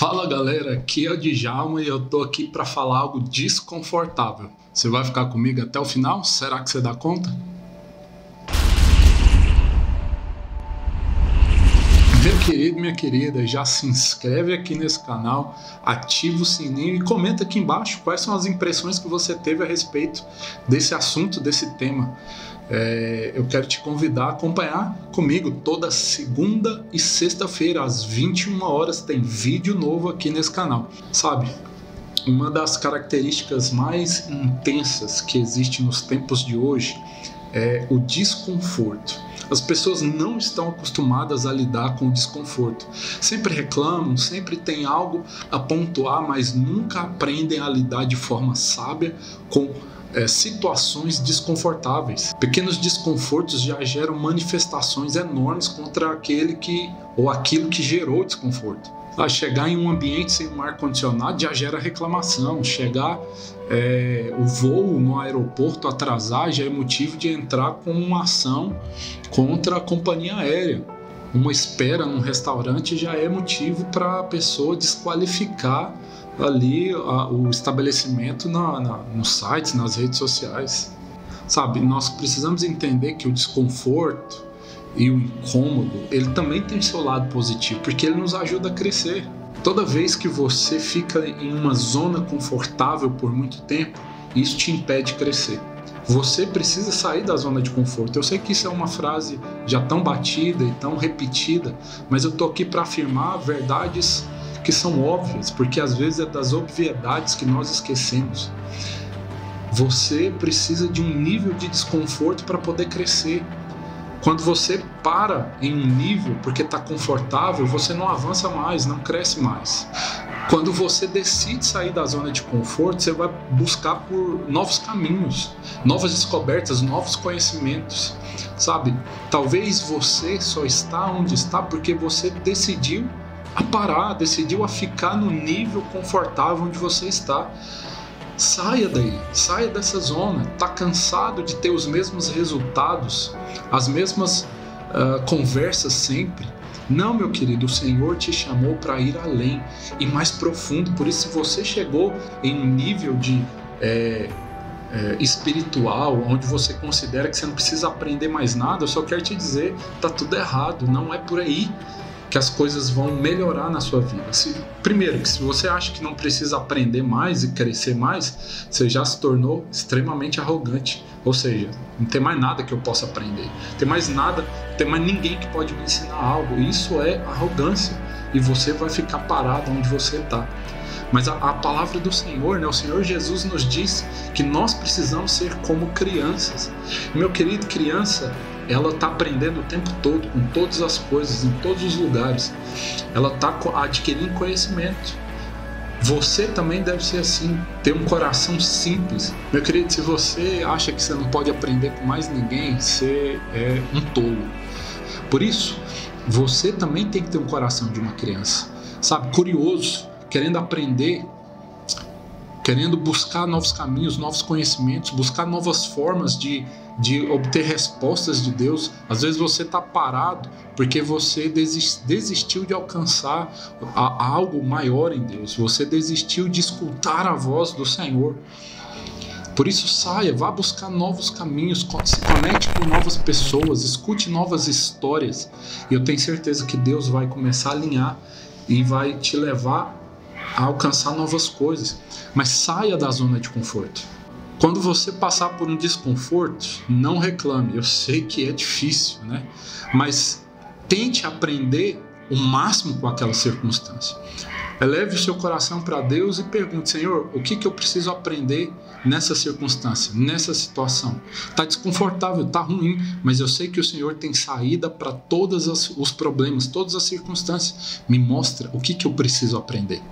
Fala galera, aqui é o Djalma e eu tô aqui para falar algo desconfortável. Você vai ficar comigo até o final? Será que você dá conta? Meu querido, minha querida, já se inscreve aqui nesse canal, ativa o sininho e comenta aqui embaixo quais são as impressões que você teve a respeito desse assunto, desse tema. É, eu quero te convidar a acompanhar comigo toda segunda e sexta-feira, às 21 horas, tem vídeo novo aqui nesse canal. Sabe, uma das características mais intensas que existe nos tempos de hoje é o desconforto. As pessoas não estão acostumadas a lidar com o desconforto. Sempre reclamam, sempre tem algo a pontuar, mas nunca aprendem a lidar de forma sábia com é, situações desconfortáveis. Pequenos desconfortos já geram manifestações enormes contra aquele que ou aquilo que gerou desconforto. Ah, chegar em um ambiente sem um ar condicionado já gera reclamação. Chegar é, o voo no aeroporto atrasar já é motivo de entrar com uma ação contra a companhia aérea. Uma espera num restaurante já é motivo para a pessoa desqualificar ali a, o estabelecimento na, na, nos sites, nas redes sociais. Sabe, nós precisamos entender que o desconforto e o incômodo, ele também tem seu lado positivo, porque ele nos ajuda a crescer. Toda vez que você fica em uma zona confortável por muito tempo, isso te impede de crescer. Você precisa sair da zona de conforto. Eu sei que isso é uma frase já tão batida e tão repetida, mas eu tô aqui para afirmar verdades que são óbvias, porque às vezes é das obviedades que nós esquecemos. Você precisa de um nível de desconforto para poder crescer. Quando você para em um nível porque está confortável, você não avança mais, não cresce mais. Quando você decide sair da zona de conforto, você vai buscar por novos caminhos, novas descobertas, novos conhecimentos. Sabe? Talvez você só está onde está porque você decidiu a parar, decidiu a ficar no nível confortável onde você está. Saia daí, saia dessa zona. Tá cansado de ter os mesmos resultados, as mesmas uh, conversas sempre? Não, meu querido, o Senhor te chamou para ir além e mais profundo. Por isso, se você chegou em um nível de é, é, espiritual, onde você considera que você não precisa aprender mais nada, eu só quero te dizer, tá tudo errado. Não é por aí que as coisas vão melhorar na sua vida. Se, primeiro, que se você acha que não precisa aprender mais e crescer mais, você já se tornou extremamente arrogante. Ou seja, não tem mais nada que eu possa aprender. Não tem mais nada, não tem mais ninguém que pode me ensinar algo. Isso é arrogância. E você vai ficar parado onde você está. Mas a, a, palavra do Senhor, né? o Senhor Jesus nos diz que nós precisamos ser como crianças. Meu querido, criança ela está aprendendo o tempo todo, com todas as coisas, em todos os lugares. Ela está adquirindo conhecimento. Você também deve ser assim, ter um coração simples. Meu querido, se você acha que você não pode aprender com mais ninguém, você é um tolo. Por isso, você também tem que ter um coração de uma criança, sabe? Curioso, querendo aprender, querendo buscar novos caminhos, novos conhecimentos, buscar novas formas de de obter respostas de Deus. Às vezes você está parado porque você desistiu de alcançar algo maior em Deus. Você desistiu de escutar a voz do Senhor. Por isso saia, vá buscar novos caminhos, se conecte com novas pessoas, escute novas histórias. E eu tenho certeza que Deus vai começar a alinhar e vai te levar a alcançar novas coisas. Mas saia da zona de conforto. Quando você passar por um desconforto, não reclame. Eu sei que é difícil, né? Mas tente aprender o máximo com aquela circunstância. Eleve o seu coração para Deus e pergunte: Senhor, o que, que eu preciso aprender nessa circunstância, nessa situação? Está desconfortável, está ruim, mas eu sei que o Senhor tem saída para todos os problemas, todas as circunstâncias. Me mostra o que, que eu preciso aprender.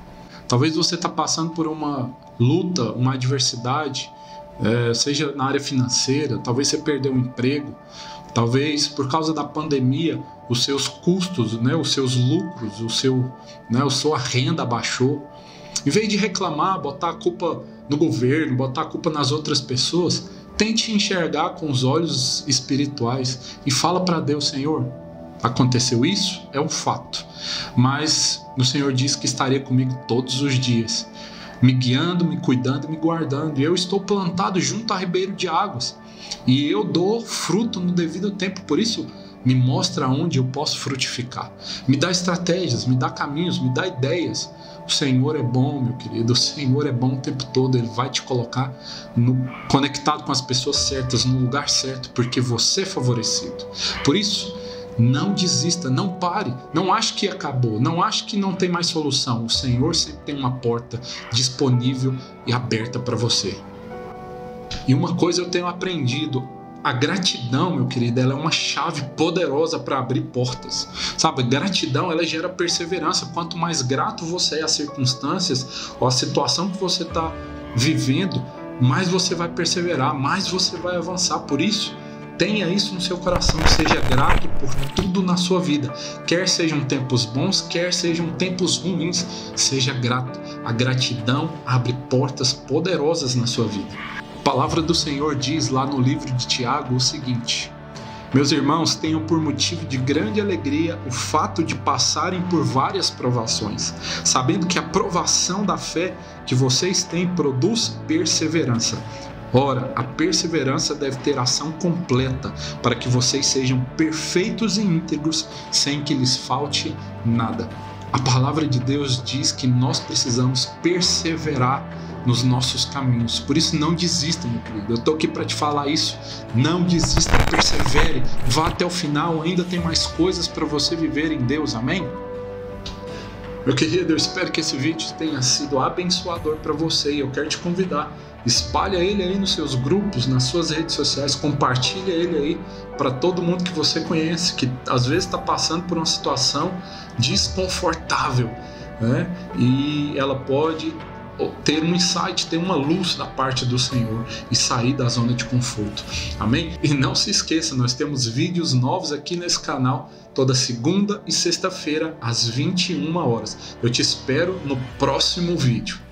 Talvez você está passando por uma luta, uma adversidade, é, seja na área financeira, talvez você perdeu um emprego, talvez por causa da pandemia os seus custos, né, os seus lucros, o seu, né, a sua renda baixou. Em vez de reclamar, botar a culpa no governo, botar a culpa nas outras pessoas, tente enxergar com os olhos espirituais e fala para Deus, Senhor, Aconteceu isso? É um fato. Mas o Senhor diz que estaria comigo todos os dias, me guiando, me cuidando, me guardando. E eu estou plantado junto a ribeiro de águas. E eu dou fruto no devido tempo. Por isso, me mostra onde eu posso frutificar. Me dá estratégias, me dá caminhos, me dá ideias. O Senhor é bom, meu querido. O Senhor é bom o tempo todo. Ele vai te colocar no, conectado com as pessoas certas, no lugar certo, porque você é favorecido. Por isso, não desista, não pare, não ache que acabou, não ache que não tem mais solução. O Senhor sempre tem uma porta disponível e aberta para você. E uma coisa eu tenho aprendido a gratidão, meu querido, ela é uma chave poderosa para abrir portas. Sabe, gratidão ela gera perseverança. Quanto mais grato você é às circunstâncias ou à situação que você está vivendo, mais você vai perseverar, mais você vai avançar. Por isso, tenha isso no seu coração, seja grato por na sua vida. Quer sejam tempos bons, quer sejam tempos ruins, seja grato. A gratidão abre portas poderosas na sua vida. A palavra do Senhor diz lá no livro de Tiago o seguinte: Meus irmãos, tenham por motivo de grande alegria o fato de passarem por várias provações, sabendo que a provação da fé que vocês têm produz perseverança. Ora, a perseverança deve ter ação completa, para que vocês sejam perfeitos e íntegros, sem que lhes falte nada. A palavra de Deus diz que nós precisamos perseverar nos nossos caminhos. Por isso, não desista, meu querido. Eu estou aqui para te falar isso. Não desista, persevere, vá até o final. Ainda tem mais coisas para você viver em Deus. Amém? Meu querido, eu espero que esse vídeo tenha sido abençoador para você e eu quero te convidar. Espalha ele aí nos seus grupos, nas suas redes sociais, compartilha ele aí para todo mundo que você conhece, que às vezes está passando por uma situação desconfortável, né? E ela pode ter um insight, ter uma luz da parte do Senhor e sair da zona de conforto. Amém? E não se esqueça, nós temos vídeos novos aqui nesse canal toda segunda e sexta-feira às 21 horas. Eu te espero no próximo vídeo.